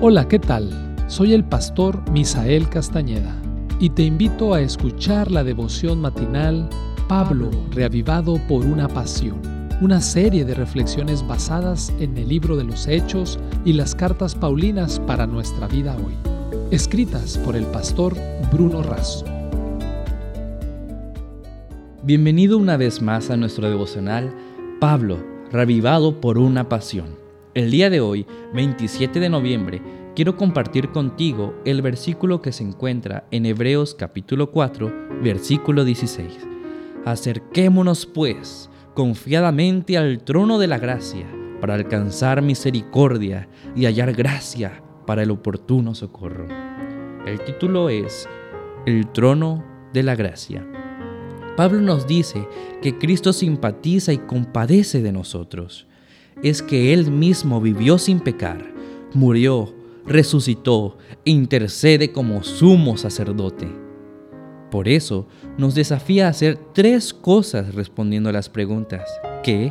Hola, ¿qué tal? Soy el pastor Misael Castañeda y te invito a escuchar la devoción matinal Pablo, reavivado por una pasión, una serie de reflexiones basadas en el libro de los Hechos y las cartas Paulinas para nuestra vida hoy, escritas por el pastor Bruno Razo. Bienvenido una vez más a nuestro devocional Pablo, reavivado por una pasión. El día de hoy, 27 de noviembre, quiero compartir contigo el versículo que se encuentra en Hebreos capítulo 4, versículo 16. Acerquémonos pues confiadamente al trono de la gracia para alcanzar misericordia y hallar gracia para el oportuno socorro. El título es El trono de la gracia. Pablo nos dice que Cristo simpatiza y compadece de nosotros es que Él mismo vivió sin pecar, murió, resucitó e intercede como sumo sacerdote. Por eso nos desafía a hacer tres cosas respondiendo a las preguntas ¿qué?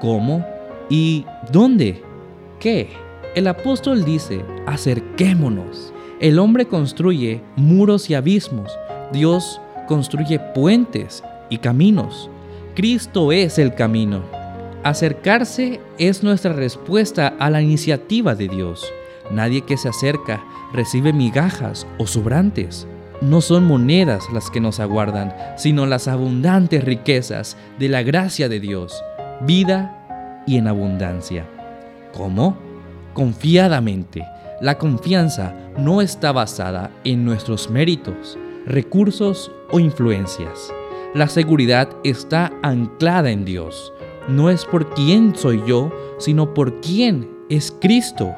¿Cómo? ¿Y dónde? ¿Qué? El apóstol dice, acerquémonos. El hombre construye muros y abismos. Dios construye puentes y caminos. Cristo es el camino. Acercarse es nuestra respuesta a la iniciativa de Dios. Nadie que se acerca recibe migajas o sobrantes. No son monedas las que nos aguardan, sino las abundantes riquezas de la gracia de Dios, vida y en abundancia. ¿Cómo? Confiadamente. La confianza no está basada en nuestros méritos, recursos o influencias. La seguridad está anclada en Dios no es por quién soy yo, sino por quién es Cristo.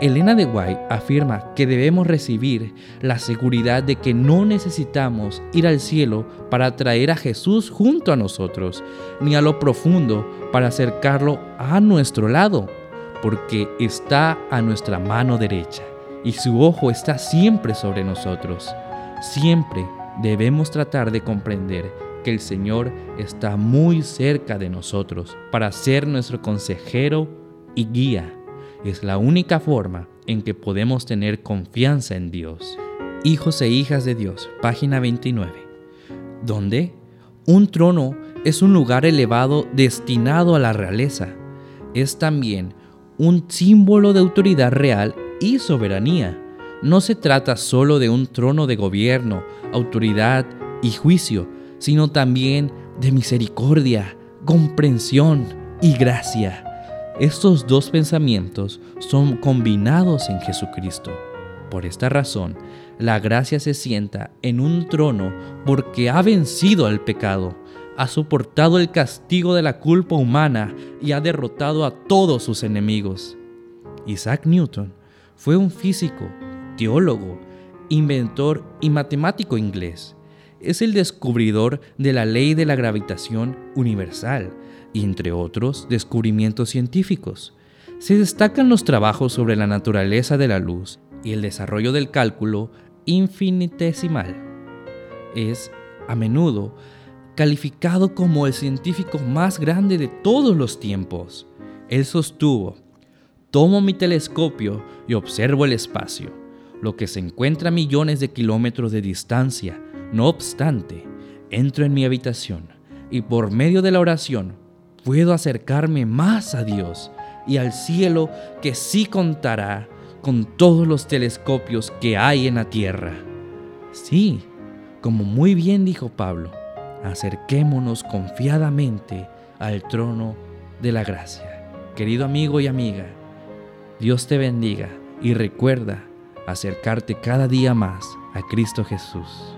Elena de White afirma que debemos recibir la seguridad de que no necesitamos ir al cielo para traer a Jesús junto a nosotros, ni a lo profundo para acercarlo a nuestro lado, porque está a nuestra mano derecha y su ojo está siempre sobre nosotros. Siempre debemos tratar de comprender el Señor está muy cerca de nosotros para ser nuestro consejero y guía. Es la única forma en que podemos tener confianza en Dios. Hijos e hijas de Dios, página 29. ¿Dónde? Un trono es un lugar elevado destinado a la realeza. Es también un símbolo de autoridad real y soberanía. No se trata solo de un trono de gobierno, autoridad y juicio, sino también de misericordia, comprensión y gracia. Estos dos pensamientos son combinados en Jesucristo. Por esta razón, la gracia se sienta en un trono porque ha vencido al pecado, ha soportado el castigo de la culpa humana y ha derrotado a todos sus enemigos. Isaac Newton fue un físico, teólogo, inventor y matemático inglés es el descubridor de la ley de la gravitación universal, y entre otros descubrimientos científicos. Se destacan los trabajos sobre la naturaleza de la luz y el desarrollo del cálculo infinitesimal. Es, a menudo, calificado como el científico más grande de todos los tiempos. Él sostuvo, tomo mi telescopio y observo el espacio, lo que se encuentra a millones de kilómetros de distancia, no obstante, entro en mi habitación y por medio de la oración puedo acercarme más a Dios y al cielo que sí contará con todos los telescopios que hay en la tierra. Sí, como muy bien dijo Pablo, acerquémonos confiadamente al trono de la gracia. Querido amigo y amiga, Dios te bendiga y recuerda acercarte cada día más a Cristo Jesús.